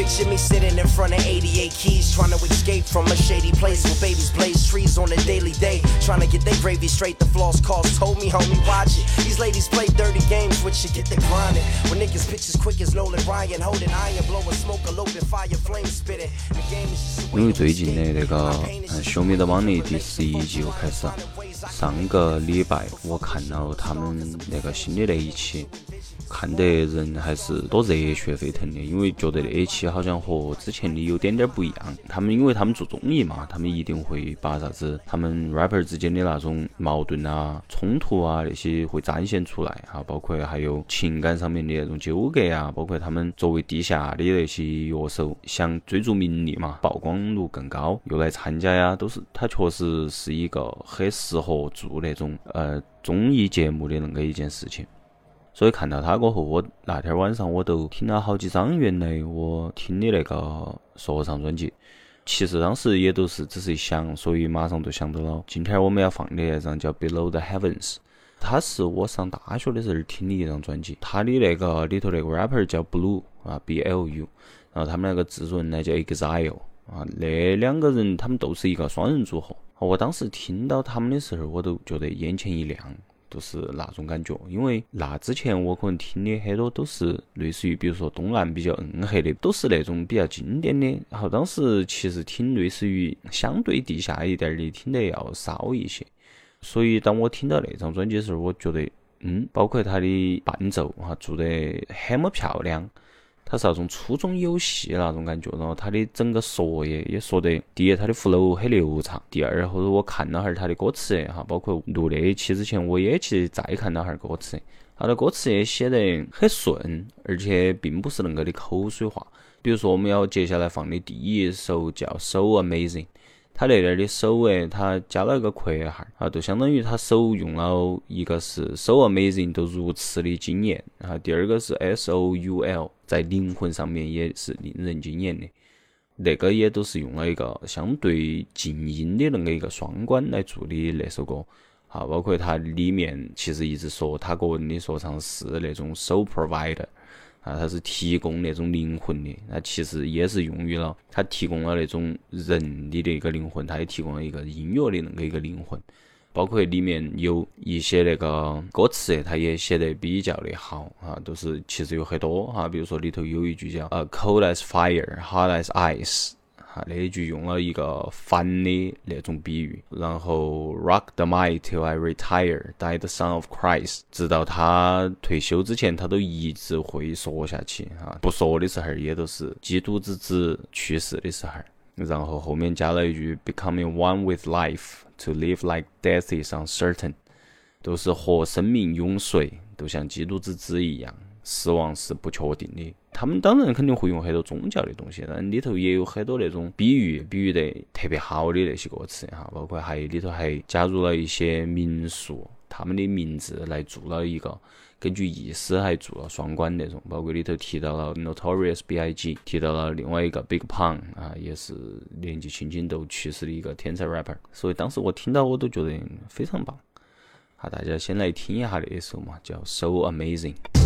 Picture me sitting in front of 88 keys, trying to escape from a shady place where babies blaze trees on a daily day. Trying to get their gravy straight, the floss calls told me, homie, watch it. These ladies play dirty games, which should get the grinding. When niggas pitch as quick as Nolan Ryan, holding iron, blowing smoke, eloping fire, flame spitting. The game is just a 因为最近的那个嗯《秀米的网力》第十一季又开始了，上个礼拜我看了他们那个新的那一期，看得人还是多热血沸腾的，因为觉得那一期 好像和之前的有点点不一样。他们因为他们做综艺嘛，他们一定会把啥子他们 rapper 之间的那种矛盾啊、冲突啊那些会展现出来哈，包括还有情感上面的那种纠葛啊，包括他们作为地下的那些乐手想追逐名利嘛，曝光度更高，又来参加呀，都是他确实是一个很适合做那种呃综艺节目的那个一件事情。所以看到他过后，我那天晚上我都听了好几张原来我听的那个说唱专辑。其实当时也都是只是一想，所以马上就想到了今天我们要放的那张叫《Below the Heavens》，它是我上大学的时候听的一张专辑。它的那个里头那个 rapper 叫 Blue 啊，B L U，然后他们那个制作人呢叫 Exile 啊，那两个人他们都是一个双人组合。我当时听到他们的时候，我都觉得眼前一亮。就是那种感觉，因为那之前我可能听的很多都是类似于，比如说东南比较硬核的，都是那种比较经典的。然后当时其实听类似于相对地下一点的，听得要少一些。所以当我听到那张专辑的时候，我觉得，嗯，包括它的伴奏哈，做得很么漂亮。它是那种粗中有细那种感觉，然后它的整个说也也说得，第一它的 flow 很流畅，第二或者我看了哈儿它的歌词哈，包括录那一期之前我也去再看了哈儿歌词，它的歌词也写得很顺，而且并不是恁个的口水话。比如说我们要接下来放的第一首叫 So Amazing。他那点儿的手诶，他加了一个括号啊，就相当于他手用了一个是 so amazing，都如此的惊艳，然后第二个是 s o u l，在灵魂上面也是令人惊艳的，那个也都是用了一个相对静音的那个一个双关来做的那首歌，啊，包括他里面其实一直说他个人的说唱是那种 so provide。啊，它是提供那种灵魂的，那其实也是用于了，它提供了那种人的那个灵魂，它也提供了一个音乐的那个一个灵魂，包括里面有一些那个歌词，它也写得比较的好啊，都是其实有很多哈，比如说里头有一句叫呃 cold as fire，hot as ice。哈，那一句用了一个反的那种比喻，然后 Rock the mic till I retire, die the son of Christ，直到他退休之前，他都一直会说下去哈，不说的时候也都是基督之子去世的时候，然后后面加了一句 Becoming one with life, to live like death is uncertain，都是和生命永随，都像基督之子一样。死亡是不确定的，他们当然肯定会用很多宗教的东西，但里头也有很多那种比喻，比喻得特别好的那些歌词哈，包括还里头还加入了一些民俗，他们的名字来做了一个根据意思还做了双关那种，包括里头提到了 Notorious B.I.G，提到了另外一个 Big Pun 啊，也是年纪轻轻都去世的一个天才 rapper，所以当时我听到我都觉得非常棒。好，大家先来听一下那首嘛，叫 So Amazing。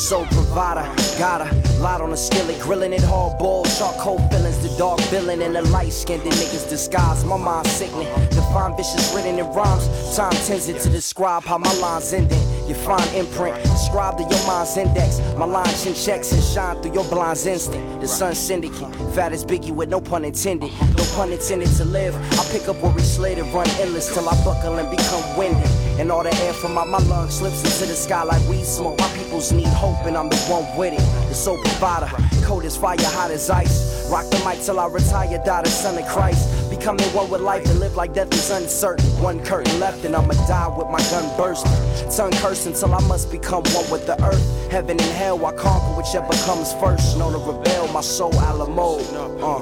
Soul provider, got a lot on the skillet, grilling it hardball, charcoal fillings, the dark villain, and the light skinned niggas disguise. My mind sickening, divine vicious written in rhymes. Time tends it to describe how my lines ending. Your fine imprint, describe to your mind's index. My line chin checks and shine through your blind's instinct. The sun syndicate, fat as Biggie with no pun intended. No pun intended to live. I pick up where we slid and run endless till I buckle and become winded. And all the air from out my lungs slips into the sky like weed smoke. My peoples need hope, and I'm the one with it. The soul provider, cold as fire, hot as ice. Rock the mic till I retire, die the son of Christ. Becoming one with life and live like death is uncertain. One curtain left, and I'ma die with my gun bursting. Tongue cursing till I must become one with the earth. Heaven and hell, I conquer whichever comes first. Known to rebel, my soul Alamo. Uh,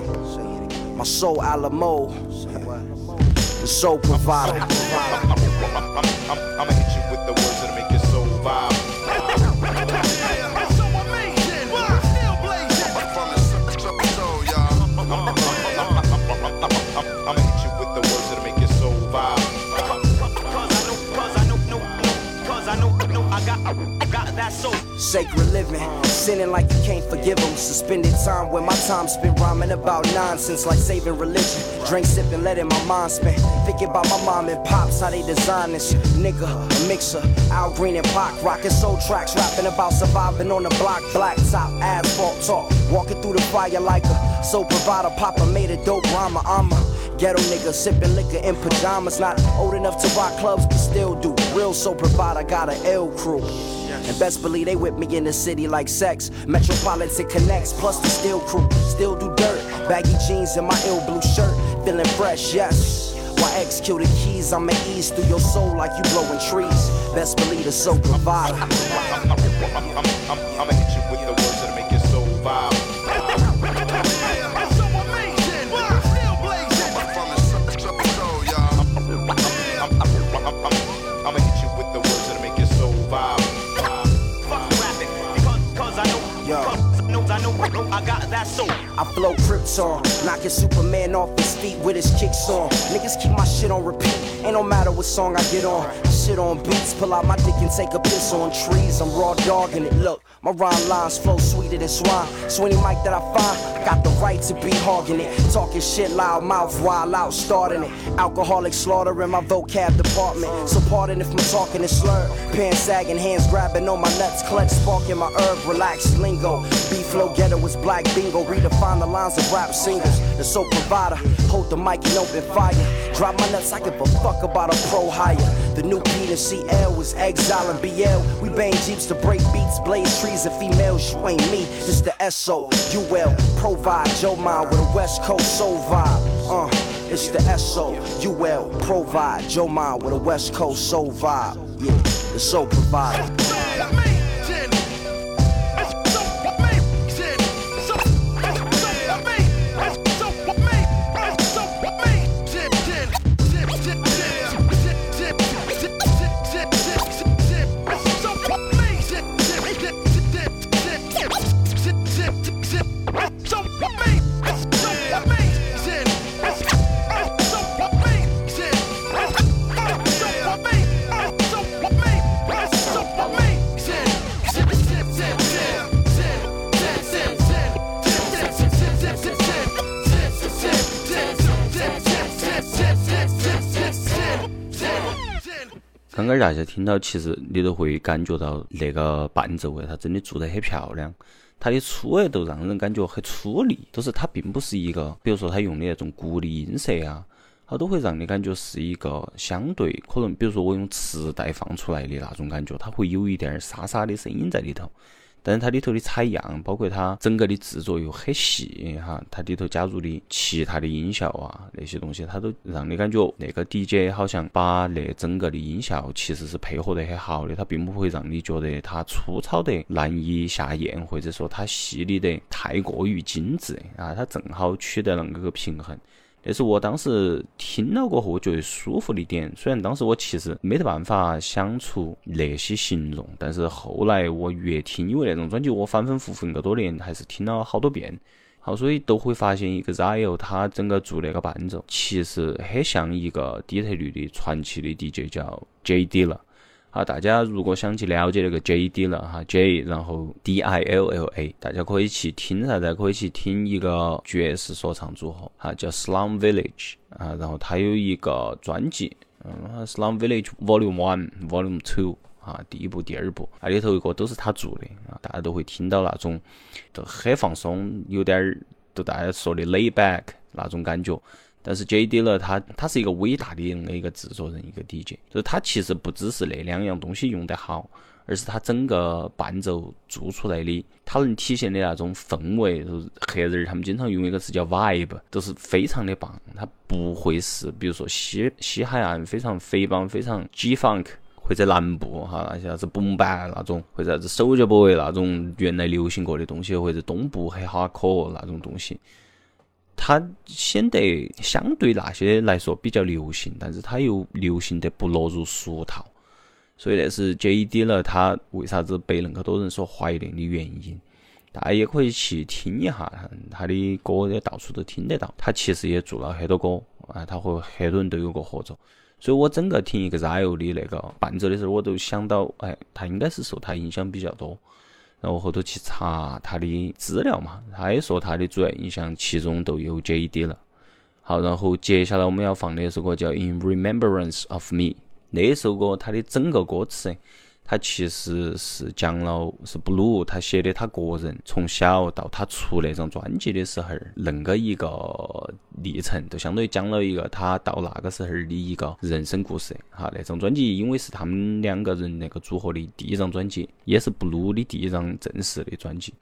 my soul Alamo. The soul provider. I'm, I'm, I'ma Sacred living, sinning like you can't forgive them. Suspended time where my time spent rhyming about nonsense like saving religion. Drink sipping, letting my mind spin. Thinking about my mom and pops, how they design this. Nigga, a mixer, Al Green and Pac, rocking soul tracks, rapping about surviving on the block. Black top, asphalt talk, walking through the fire like a soul provider. Papa made a dope rhymer, I'm a ghetto nigga, sipping liquor in pajamas. Not old enough to rock clubs, but still do. Real soul provider, got an L crew. And best believe they whip me in the city like sex. Metropolitan connects, plus the steel crew. Still do dirt. Baggy jeans and my ill blue shirt. Feeling fresh, yes. Why execute the keys? I'ma ease through your soul like you blowing trees. Best believe the soul provider. I'm, I'm, I'ma hit you with the words no, I got that soul. I flow Krypton, knocking Superman off his feet with his kicks on. Niggas keep my shit on repeat. Ain't no matter what song I get on. I shit on beats, pull out my dick and take a piss on trees. I'm raw dogging it. Look, my rhyme lines flow sweeter than swine. So any mic that I find, got the right to be hogging it. Talking shit loud mouth while out starting it. Alcoholic slaughter in my vocab department. So pardon if my talking is slurred. Pants sagging, hands grabbing on my nuts, clutch sparking my herb, relaxed lingo. B flow ghetto is black bingo. Redefine the lines of rap singles. The soul provider, hold the mic and open fire. Drop my nuts, I give a fuck about a pro hire. The new Peter CL was exile and BL. We bang jeeps to break beats, blaze trees and females. You ain't me, it's the SO. UL, provide Joe Mind with a West Coast soul vibe. Uh, it's the SO. UL, provide Joe Mind with a West Coast soul vibe. Yeah, the soul provider. 大家听到，其实你都会感觉到那个伴奏位，它真的做得很漂亮。它的粗诶都让人感觉很粗力，就是它并不是一个，比如说它用的那种鼓的音色啊，它都会让你感觉是一个相对可能，比如说我用磁带放出来的那种感觉，它会有一点儿沙沙的声音在里头。但是它里头的采样，包括它整个的制作又很细哈，它里头加入的其他的音效啊那些东西，它都让你感觉那个 DJ 好像把那整个的音效其实是配合得很好的，它并不会让你觉得它粗糙得难以下咽，或者说它细腻得太过于精致啊，它正好取得了那个平衡。这是我当时听了过后，我觉得舒服的点。虽然当时我其实没得办法想出那些形容，但是后来我越听，因为那种专辑我反反复复那么多年，还是听了好多遍。好，所以都会发现一个 Zio 他整个做那个伴奏，其实很像一个底特律的传奇的 DJ 叫 J D 了。好，大家如果想去了解那个 J D 了哈，J 然后 D I L L A，大家可以去听啥子？可以去听一个爵士说唱组合哈，叫 Slum Village 啊，然后它有一个专辑，嗯，Slum Village Volume One、Volume Two 啊，第一部、第二部，那里头一个都是他做的啊，大家都会听到那种都很放松，有点儿就大家说的 lay back 那种感觉。但是 J D 了，他他是一个伟大的那一个制作人，一个 DJ，就是他其实不只是那两样东西用得好，而是他整个伴奏做出来的，他能体现的那种氛围，就是黑人他们经常用一个词叫 vibe，都是非常的棒。他不会是比如说西西海岸非常肥邦、非常 G funk，或者南部哈那些啥子 boom b a 那种，或者啥子手脚 boy 那种原来流行过的东西，或者东部黑哈可那种东西。它显得相对那些来说比较流行，但是它又流行得不落入俗套，所以那是 J.D 了。他为啥子被那么多人所怀念的原因，大家也可以去听一下他的歌，也到处都听得到。他其实也做了很多歌啊，他和很多人都有过合作。所以我整个听一个 Zio 的那个伴奏的时候，我都想到，哎，他应该是受他影响比较多。然后后头去查他的资料嘛，他也说他的主要印象其中都有 J.D 了。好，然后接下来我们要放的一首歌叫《In Remembrance of Me》，那首歌它的整个歌词。他其实是讲了是布鲁他写的他个人从小到他出那张专辑的时候恁个一个历程，就相当于讲了一个他到那个时候的一个人生故事。哈，那张专辑因为是他们两个人那个组合的第一张专辑，也是布鲁的第一张正式的专辑。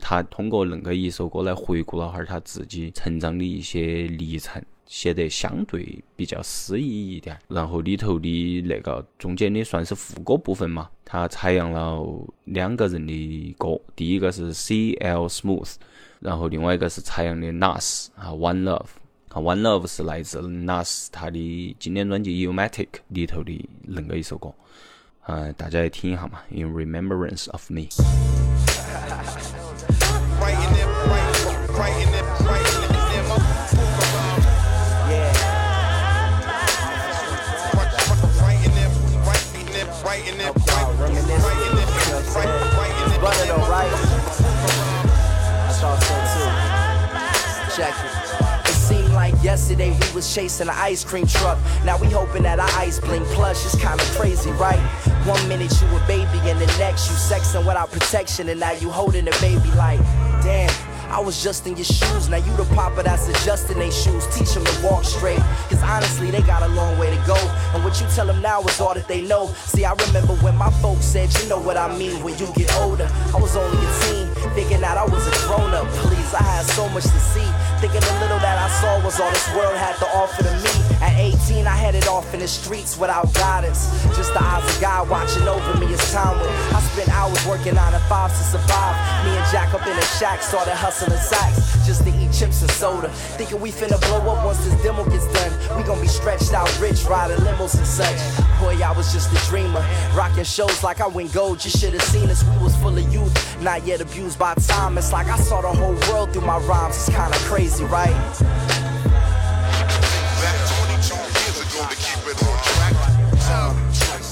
他通过恁个一首歌来回顾了哈他自己成长的一些历程。写得相对比较诗意一点，然后里头的那个中间的算是副歌部分嘛，他采样了两个人的歌，第一个是 C L Smooth，然后另外一个是采样的 Nas 啊 One Love，啊 One Love 是来自 Nas 他的经典专辑 u m a t i c 里头的恁个一首歌，啊大家来听一下嘛，In Remembrance of Me。right right, right right Yeah. Right, right right right right right right right? Check. Yesterday we was chasing an ice cream truck. Now we hoping that our ice blink plush is kinda crazy, right? One minute you a baby and the next you sexing without protection and now you holding a baby like, damn. I was just in your shoes, now you the papa that's adjusting they shoes. Teach them to walk straight, cause honestly, they got a long way to go. And what you tell them now is all that they know. See, I remember when my folks said, you know what I mean when you get older. I was only I was a grown up. Please, I had so much to see. Thinking the little that I saw was all this world had to offer to me. At 18, I headed off in the streets without guidance. Just the eyes of God watching over me as time went. I spent hours working nine to five to survive. Me and Jack up in a shack started hustling sacks just to eat chips and soda. Thinking we finna blow up once this demo gets done. We gon' be stretched out rich, riding limos and such. Boy, I was just a dreamer. Rocking shows like I went gold. You should've seen us. We was full of youth, not yet abused by time. It's like I saw the whole world through my rhymes. It's kinda crazy, right?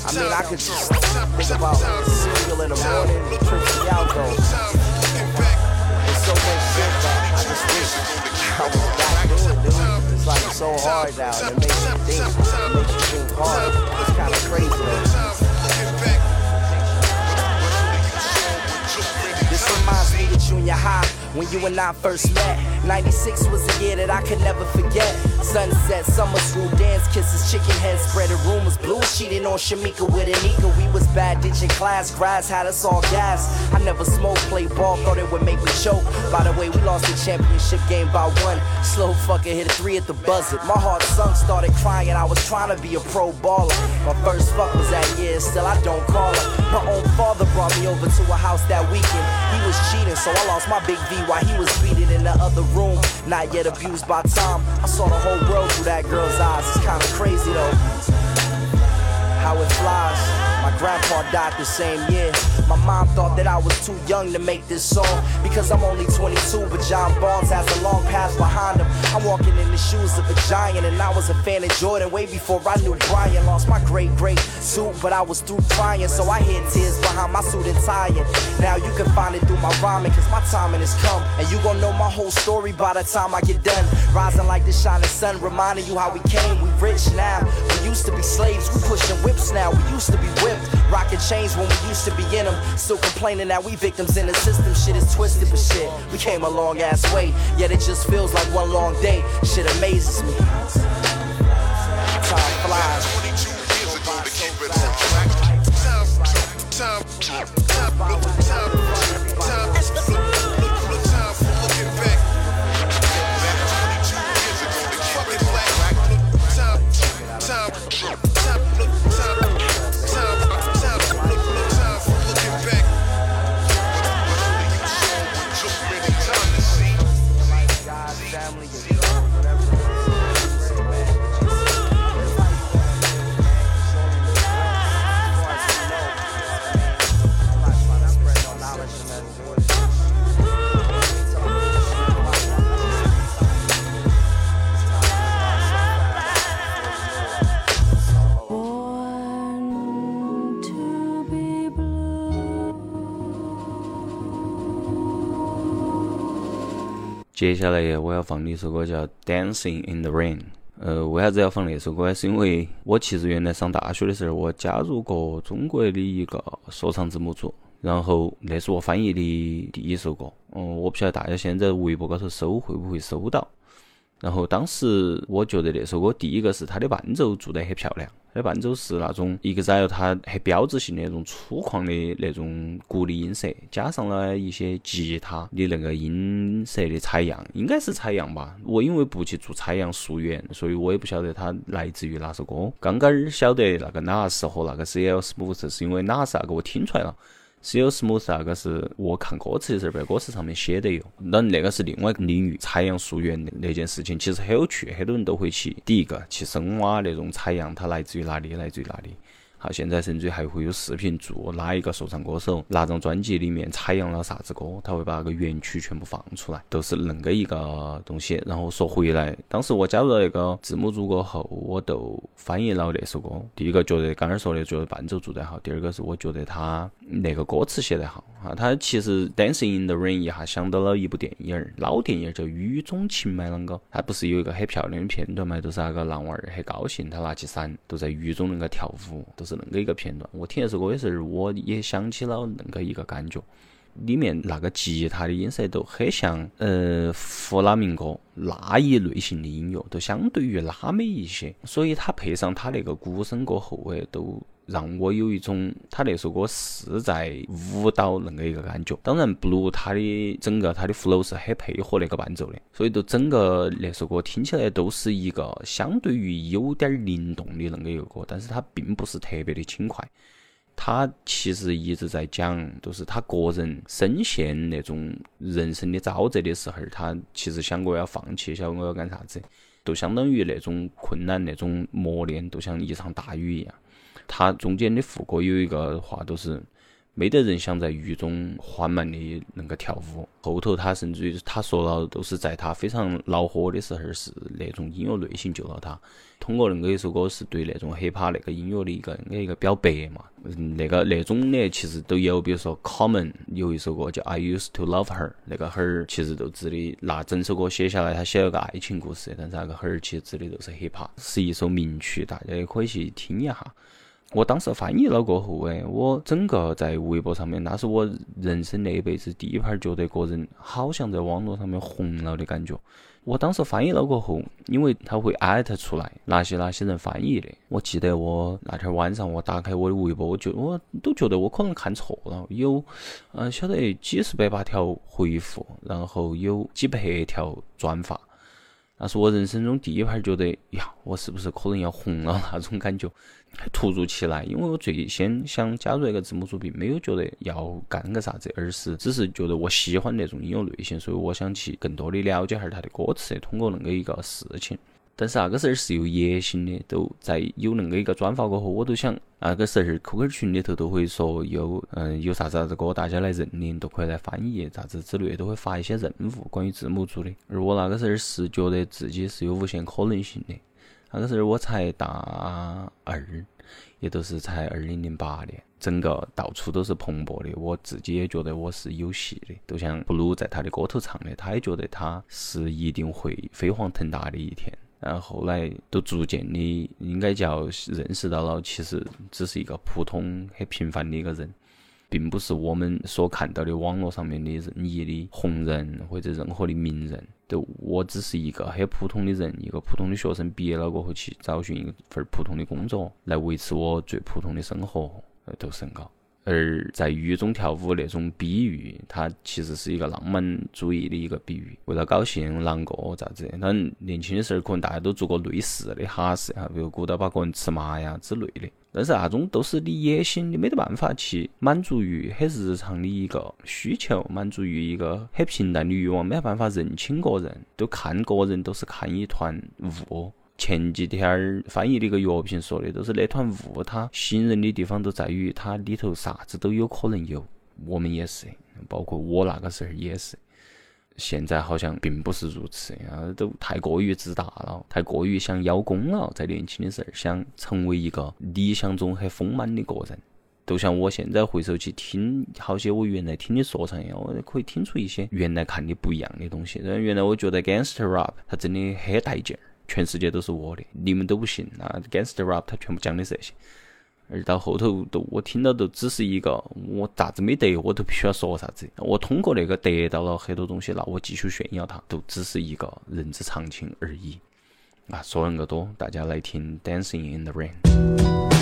I mean, I could just think about cereal in the morning, trips to Algo. There's so much shit that I just wish I was back doing, dude. It's like it's so hard now, and it makes you think. It makes you think hard. It's kind of crazy, though. Junior high when you and I first met. 96 was a year that I could never forget. Sunset, summer school dance, kisses, chicken heads, spreading rumors. Blue cheating on Shamika with Anika. We was bad ditching class, grass had us all gas. I never smoked, played ball, thought it would make me choke. By the way, we lost the championship game by one. Slow fucker hit a three at the buzzer. My heart sunk, started crying. I was trying to be a pro baller. My first fuck was that year, still I don't call her. Own father brought me over to a house that weekend. He was cheating, so I lost my big V while he was beating in the other room. Not yet abused by time. I saw the whole world through that girl's eyes. It's kinda crazy though. How it flies. My grandpa died the same year. My mom thought that I was too young to make this song because I'm only 22, but John Barnes has a long path behind him. I'm walking in the shoes of a giant, and I was a fan of Jordan way before I knew Brian. Lost my great great suit, but I was through crying, so I hid tears behind my suit and tie. And now you can find it through my rhyming, cause my timing has come, and you gon' know my whole story by the time I get done. Rising like the shining sun, reminding you how we came. We rich now. We used to be slaves, we pushing whips now. We used to be whipped, rocking changed when we used to be in them. Still complaining that we victims in the system. Shit is twisted, but shit, we came a long ass way. Yet it just feels like one long day. Shit amazes me. Time flies. 22 years ago to keep it on track. Time, time, time, time, time, time, time, time 接下来我要放的一首歌叫《Dancing in the Rain》。呃，为啥子要放那首歌呢？是因为我其实原来上大学的时候，我加入过中国的一个说唱字幕组，然后那是我翻译的第一首歌。嗯，我不晓得大家现在微博高头搜会不会搜到。然后当时我觉得那首歌，第一个是它的伴奏做得很漂亮，它的伴奏是那种 EXILE 它很标志性的那种粗犷的那种鼓励音色，加上了一些吉他的那个音色的采样，应该是采样吧。我因为不去做采样溯源，所以我也不晓得它来自于哪首歌。刚刚儿晓得那个 Nas 和那个 CL Smooth 是因为 Nas 那个我听出来了。CL Smooth 那个是我看歌词的时候，在歌词上面写的哟。那那个是另外一个领域，采样溯源的那件事情，其实很有趣，很多人都会去第一个去深挖那种采样，它来自于哪里，来自于哪里。好，现在甚至还会有视频做哪一个说唱歌手哪张专辑里面采样了啥子歌，他会把那个原曲全部放出来，都是恁个一个东西。然后说回来，当时我加入了那个字幕组过后，我都翻译了那首歌。第一个觉得刚刚说的，觉得伴奏做得好；第二个是我觉得他那个歌词写得好啊。他其实 Dancing in the Rain 一下想到了一部电影儿，老电影儿叫《雨中情》嘛，啷个？他不是有一个很漂亮的片段嘛，都是那个男娃儿很高兴，他拿起伞都在雨中那个跳舞，都是恁个一个片段。我听那首歌的时候，我也想起了恁个一个感觉。里面那个吉他的音色都很像呃弗拉明戈那一类型的音乐，都相对于拉美一些，所以它配上它那个鼓声过后，哎，都让我有一种他那首歌是在舞蹈恁个一个感觉。当然，blue 它的整个它的 flow 是很配合那个伴奏的，所以都整个那首歌听起来都是一个相对于有点儿灵动的恁个一个歌，但是它并不是特别的轻快。他其实一直在讲，都是他个人深陷那种人生的沼泽的时候，他其实想过要放弃，想过要干啥子，就相当于那种困难、那种磨练，就像一场大雨一样。他中间的副歌有一个话，都是没得人想在雨中缓慢的那个跳舞。后头他甚至于他说了，都是在他非常恼火的时候，是那种音乐类型救了他。通过那个一首歌，是对那种 hiphop 那个音乐的一个一个表白嘛。嗯那个那种的其实都有，比如说 Common 有一首歌叫 I Used to Love Her，那个 her 其实都指的拿整首歌写下来，他写了个爱情故事，但是那个 her 其实指的都是 hiphop，是一首名曲，大家也可以去听一下。我当时翻译了过后，哎，我整个在微博上面，那是我人生那一辈子第一盘觉得个人好像在网络上面红了的感觉。我当时翻译了过后，因为他会艾特出来哪些哪些人翻译的。我记得我那天晚上我打开我的微博，我觉我都觉得我可能看错了，有，呃，晓得几十百把条回复，然后有几百条转发。那是我人生中第一盘觉得呀，我是不是可能要红了 那种感觉，突如其来。因为我最先想加入那个字幕组，并没有觉得要干个啥子，而是只是觉得我喜欢那种音乐类型，所以我想去更多的了解下它的歌词，通过那个一个事情。但是那个时候是有野心的，都在有那个一个转发过后，我都想那个时候 QQ 群里头都会说有嗯有啥子啥子歌，大家来认领，都可以来翻译啥子之类，都会发一些任务关于字幕组的。而我那个时候是觉得自己是有无限可能性的。那个时候我才大二，也都是才二零零八年，整个到处都是蓬勃的。我自己也觉得我是有戏的，就像布鲁在他的歌头唱的，他也觉得他是一定会飞黄腾达的一天。然后后来都逐渐的应该叫认识到了，其实只是一个普通很平凡的一个人，并不是我们所看到的网络上面的任意的红人或者任何的名人。都我只是一个很普通的人，一个普通的学生，毕业了过后去找寻一份普通的工作，来维持我最普通的生活，都是很高。而在狱中跳舞那种比喻，它其实是一个浪漫主义的一个比喻，为了高兴难过咋子？当然，年轻的时候可能大家都做过类似的哈事哈，比如鼓捣把个人吃麻呀之类的。但是那种都是你野心，你没得办法去满足于很日常的一个需求，满足于一个很平淡的欲望，没办法认清个人，都看个人都是看一团雾。前几天儿翻译的一个药评说的，都是那团雾，它吸引人的地方都在于它里头啥子都有可能有。我们也是，包括我那个时候也是。现在好像并不是如此啊，都太过于自大了，太过于想邀功了。在年轻的时候，想成为一个理想中很丰满的个人。就像我现在回首去听好些我原来听的说唱一样，我可以听出一些原来看的不一样的东西。原来我觉得 Gangster Rap 它真的很带劲儿。全世界都是我的，你们都不行。那 Gangster Rap 他全部讲的是这些，而到后头都我听到都只是一个，我啥子没得，我都必须要说啥子。我通过那个得到了很多东西，那我继续炫耀它，都只是一个人之常情而已。啊，说那么多，大家来听 Dancing in the Rain。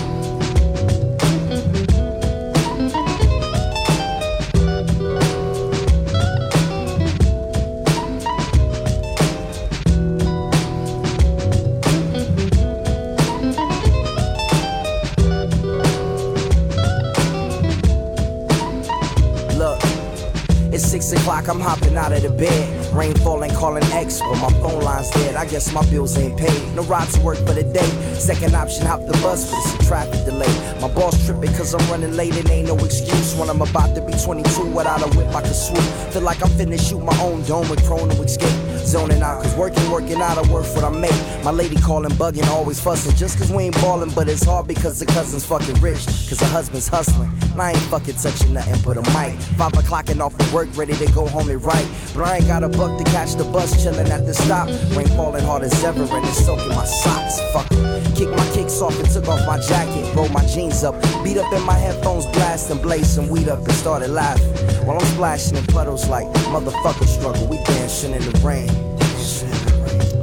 I'm hopping out of the bed. Rain falling, calling X, but my phone line's dead. I guess my bills ain't paid. No ride to work for the day. Second option, hop the bus, but it's a traffic delay. My boss tripping cause I'm running late and ain't no excuse. When I'm about to be 22 without a whip, I can swoop. Feel like I'm finna shoot my own dome and prone to escape. Zoning out, cause working, working out, I work what I make. My lady calling, bugging, always fussing. Just cause we ain't ballin', but it's hard because the cousin's fucking rich. Cause the husband's hustling. And I ain't fucking touching nothing but a mic. Five o'clock and off of work, ready to go home and write. But I ain't got a buck to catch the bus, chillin' at the stop. Rain falling hard as ever, and it's soaking my socks. Fuck it. Kick my kicks off and took off my jacket. Roll my jeans up. Beat up in my headphones, blast and blaze some weed up and started laughing. While I'm splashing in puddles like motherfucker struggle. We dancing in the rain.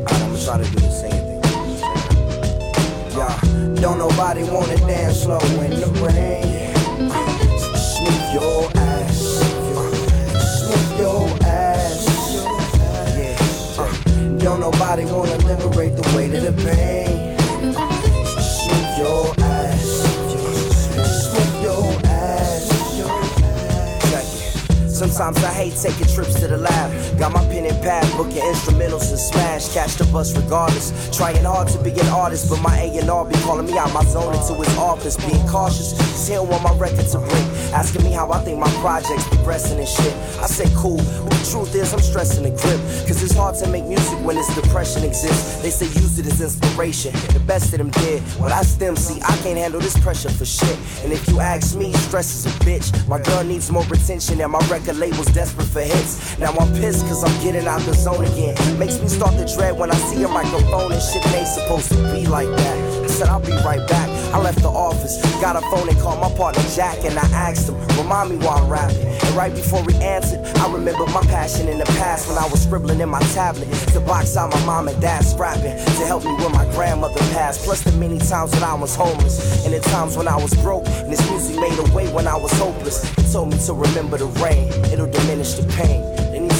I'ma try to do the same thing. Yeah, don't nobody wanna dance slow in the rain. Smooth your don't nobody wanna liberate the weight of the pain. Smooth your ass. Smooth your ass. Check it. Sometimes I hate taking trips to the lab. Got my pen and pad, booking instrumentals and smash. Catch the bus regardless. Trying hard to be an artist, but my A&R be calling me out my zone into his office. Being cautious, he don't want my record to break. Asking me how I think my project's progressing and shit. I say cool, but the truth is I'm stressing the grip. Cause it's hard to make music when this depression exists. They say use it as inspiration. The best of them did. Well, that's them, see, I can't handle this pressure for shit. And if you ask me, stress is a bitch. My girl needs more attention, and my record label's desperate for hits. Now I'm pissed cause I'm getting out the zone again. Makes me start to dread when I see a microphone and shit it ain't supposed to be like that. I said I'll be right back. I left the office, got a phone and called my partner Jack, and I asked him, remind me why I'm rapping. And right before he answered, I remembered my passion in the past when I was scribbling in my tablet to box out my mom and dad's rapping to help me when my grandmother passed. Plus the many times when I was homeless and the times when I was broke, and this music made a way when I was hopeless. He told me to remember the rain, it'll diminish the pain.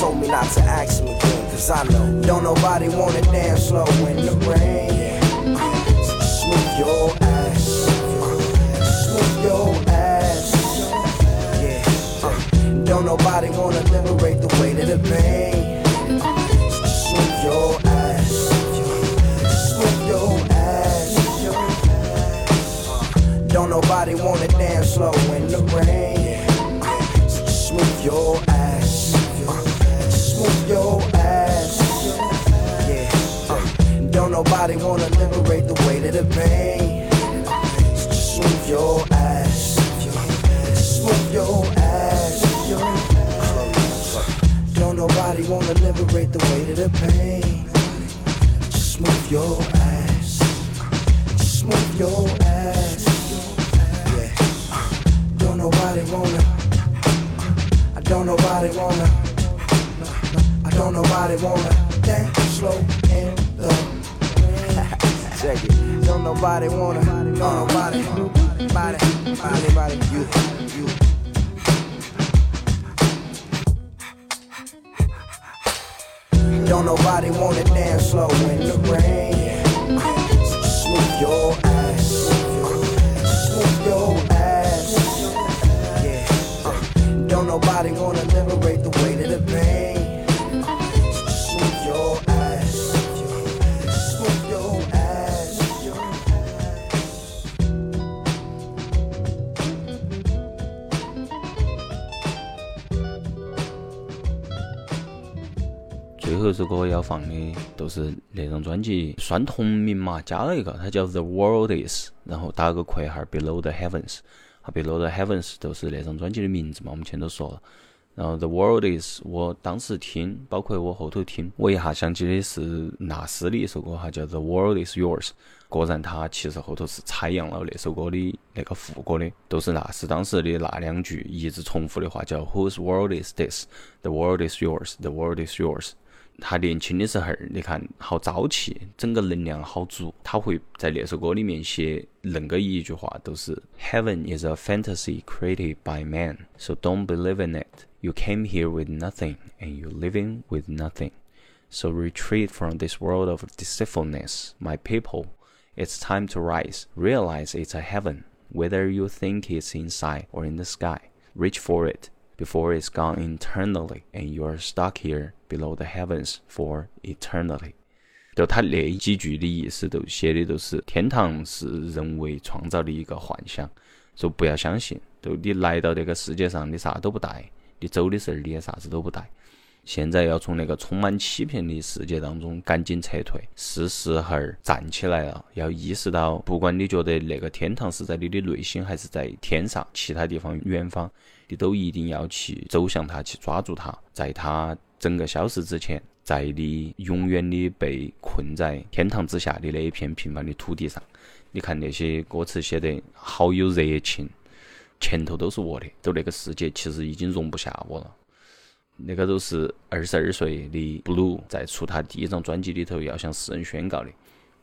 Told me not to ask him again, cause I know don't nobody wanna dance slow in the rain. Smooth your ass. Smooth your ass. Yeah. Uh, don't nobody wanna liberate wanna liberate the weight of the pain. Smooth your ass. Just move your ass. Yeah. Don't nobody wanna. I don't nobody wanna. I don't nobody wanna dance slow in the Check it. Don't nobody wanna. Don't nobody. Body. Body. Body. You. You. Nobody wanna dance slow in the rain. Just your ass. Move your ass. Yeah. Don't nobody wanna 最后一首歌要放的都是那张专辑算同名嘛，加了一个，它叫 The World Is，然后打个括号 Below the Heavens，啊 Below the Heavens 就是那张专辑的名字嘛，我们前头说了。然后 The World Is，我当时听，包括我后头听，我一下想起的是纳斯的一首歌哈，叫 The World Is Yours。果然，他其实后头是采样了那首歌的那个副歌的，都是纳斯当时的那两句一直重复的话，叫 Whose world is this? The world is yours. The world is yours. 他年轻的时候，你看好朝气，整个能量好足。他会在那首歌里面写恁个一句话，都是 Heaven is a fantasy created by man, so don't believe in it. You came here with nothing, and you're living with nothing. So retreat from this world of deceitfulness, my people. It's time to rise. Realize it's a heaven, whether you think it's inside or in the sky. Reach for it Before it's gone eternally, and you're stuck here below the heavens for eternally. 就他那几句的意思，都写的都是天堂是人为创造的一个幻想，说不要相信。就你来到这个世界上，你啥都不带，你走的时候你也啥子都不带。现在要从那个充满欺骗的世界当中赶紧撤退，是时候站起来了。要意识到，不管你觉得那个天堂是在你的内心，还是在天上其他地方远方，你都一定要去走向它，去抓住它，在它整个消失之前，在你永远的被困在天堂之下的那一片平凡的土地上。你看那些歌词写得好有热情，前头都是我的，都那个世界其实已经容不下我了。那个都是二十二岁的 Blue 在出他第一张专辑里头要向世人宣告的。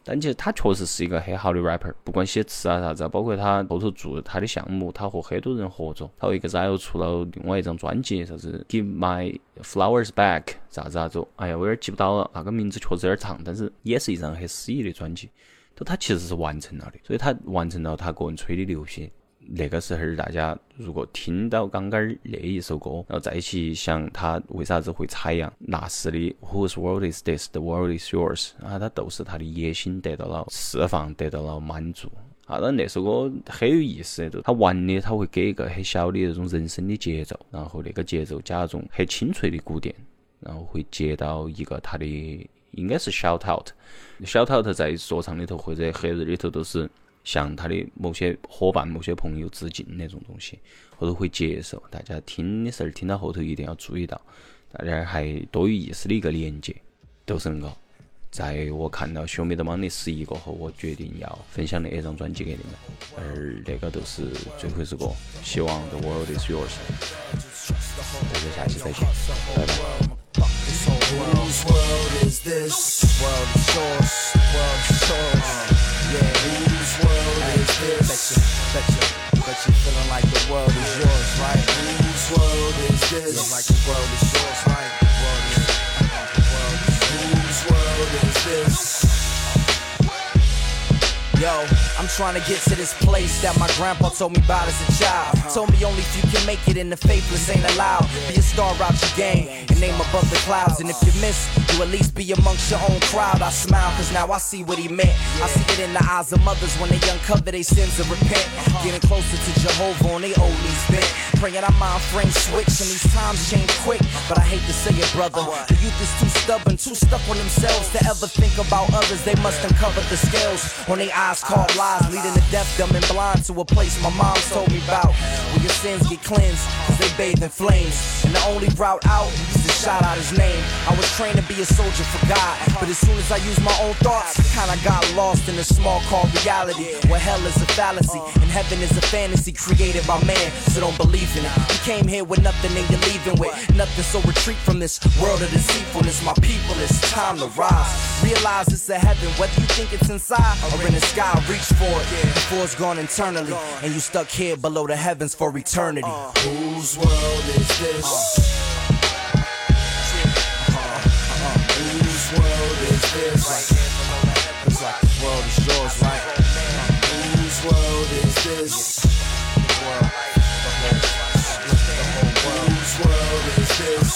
但其实他确实是一个很好的 rapper，不管写词啊啥子，包括他后头做他的项目，他和很多人合作。他为一个 Zio 出了另外一张专辑，啥子 Give My Flowers Back 啥子啥子，哎呀，我有点记不到了，那个名字确实有点长，但是也是一张很诗意的专辑。都他其实是完成了的，所以他完成了他个人吹的牛皮。那个时候，大家如果听到刚刚那一首歌，然后再去想他为啥子会采样纳斯的 Whose world is this? The world is yours 啊，他都是他的野心得到了释放，得到了满足。啊，那那首歌很有意思，就他玩的他会给一个很小的那种人声的节奏，然后那个节奏加那种很清脆的鼓点，然后会接到一个他的应该是 shout out，shout out 在说唱里头或者黑人里头都是。向他的某些伙伴、某些朋友致敬那种东西，后头会接受。大家听的时候，听到后头一定要注意到，大家还多有意思的一个连接，都是恁个。在我看到《Show Me the Money》十一过后，我决定要分享那一张专辑给你们，而那个都是最后一首歌。希望 The World Is Yours。大家下期再见，拜拜。This? Like the world is yours, right? World is, world is, whose world is this? Yo, I'm trying to get to this place that my grandpa told me about as a child. Uh-huh. Told me only if you can make it in the faithless ain't allowed. Be a star out your game and name above the clouds. And if you miss, you at least be amongst your own crowd. I smile cause now I see what he meant. I see it in the eyes of mothers when they uncover their sins and repent. Getting closer to Jehovah on they old knees bent. Praying our mind frame switch and these times change quick. But I hate to say it, brother. The youth is too stubborn, too stuck on themselves to ever think about others. They must uncover the scales on their eyes called lies, leading to deaf, dumb, and blind to a place my mom told me about. Where your sins get cleansed, cause they bathe in flames. And the only route out shout out his name. I was trained to be a soldier for God, but as soon as I used my own thoughts, kinda got lost in a small called reality, where hell is a fallacy and heaven is a fantasy created by man. So don't believe in it. You came here with nothing and you're leaving with nothing. So retreat from this world of deceitfulness. My people, it's time to rise. Realize it's a heaven, whether you think it's inside or in the sky. Reach for it before it's gone internally, and you stuck here below the heavens for eternity. Whose world is this? Whose world is this? It's like the world is yours, right? Whose world is this? Whose world is this?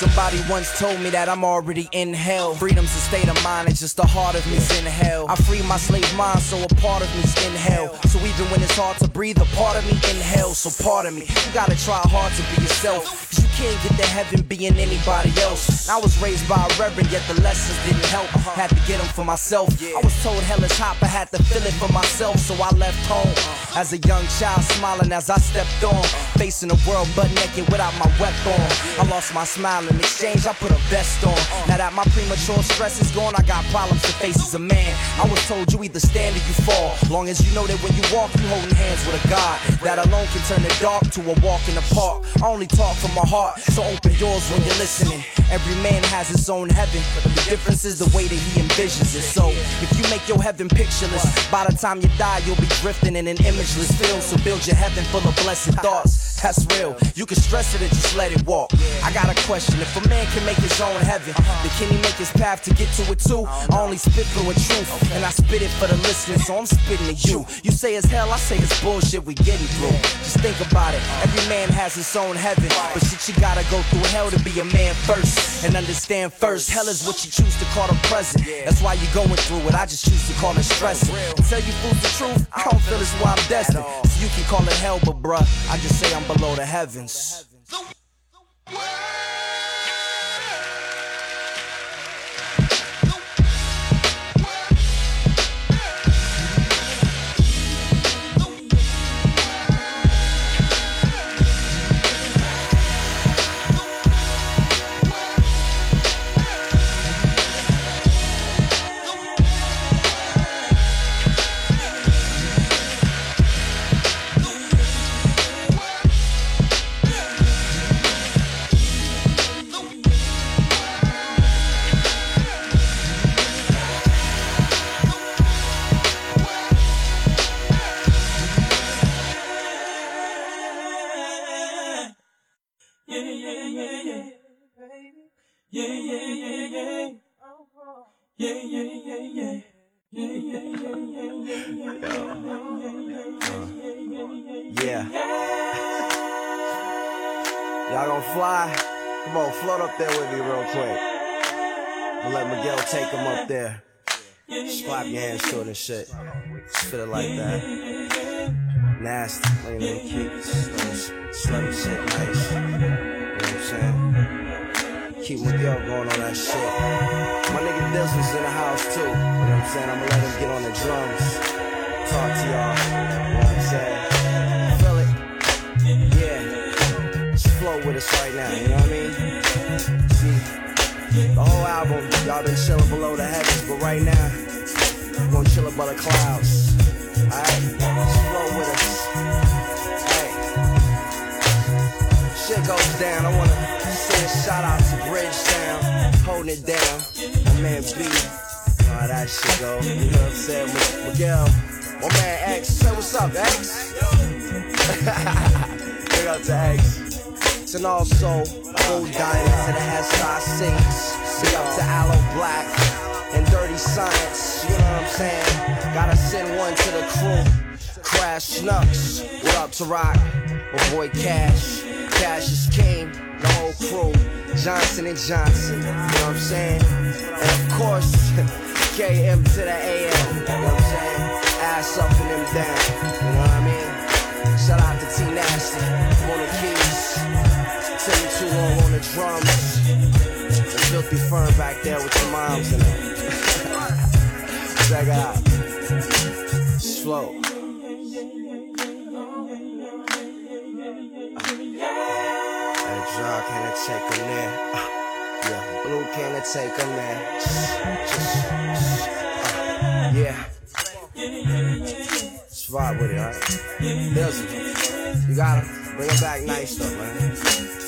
Somebody once told me that I'm already in hell. Freedom's a state of mind, it's just the heart of me's in hell. I free my slave mind, so a part of me's in hell. So even when it's hard to breathe, a part of me in hell. So part of me, you gotta try hard to be yourself. Cause you can't get to heaven being anybody else. I was raised by a reverend, yet the lessons didn't help. Uh-huh. Had to get them for myself. I was told hell is hot, but had to feel it for myself. So I left home uh-huh. as a young child, smiling as I stepped on. Uh-huh. Facing the world butt naked without my weapon. I lost my smile in exchange, I put a vest on. Now that my premature stress is gone, I got problems to face as a man. I was told you either stand or you fall. Long as you know that when you walk, you holding hands with a God. That alone can turn the dark to a walk in the park. I only talk from my heart, so open yours when you're listening. Every man has his own heaven, but the difference is the way that he envisions it. So if you make your heaven pictureless, by the time you die, you'll be drifting in an imageless field. So build your heaven full of blessed thoughts. That's real. You can stress it and just let it walk. I got a question. If a man can make his own heaven, then can he make his path to get to it too? I only spit fluent truth, and I spit it for the listeners, so I'm spitting to you. You say it's hell, I say it's bullshit we getting through. Just think about it. Every man has his own heaven, but shit, you gotta go through hell to be a man first. And understand first, hell is what you choose to call the present. That's why you're going through it. I just choose to call it stressing. Tell you fools the truth, I don't feel it's why I'm destined. So you can call it hell, but bruh, I just say I'm below the heavens. Yeah. Keep Miguel going on that shit. My nigga was in the house too. You know what I'm saying? I'ma let him get on the drums. Talk to y'all. You know what I'm saying? Feel it? Yeah. Just flow with us right now, you know what I mean? See, the whole album, y'all been chilling below the heavens, but right now, we're gonna chill above the clouds. Alright? Just flow with us. Hey. Shit goes down. I wanna say shout out to Bridgetown, holding it down. My man B. How that shit go. You know what I'm saying? Miguel. My man X. Say what's up, X. Big up to X. And also, Gold Diamonds to the S.I. Sings. Big up to Aloe Black and Dirty Science. You know what I'm saying? Gotta send one to the crew. Crash Schnucks. What up to Rock? My boy Cash. Cash is king. The whole crew. Johnson and Johnson. You know what I'm saying? And of course, KM to the AM. You know what I'm saying? Ass up and them down. You know what I mean? Shout out to T Nasty on the keys. Timmy Too Long oh on the drums. And Filthy Fern back there with your moms and them. Check it out. Slow. Dark handed take a there. Uh, yeah. Blue handed take a man. Uh, yeah. Just vibe with it, alright? Dizzle. You gotta bring it back nice though, man.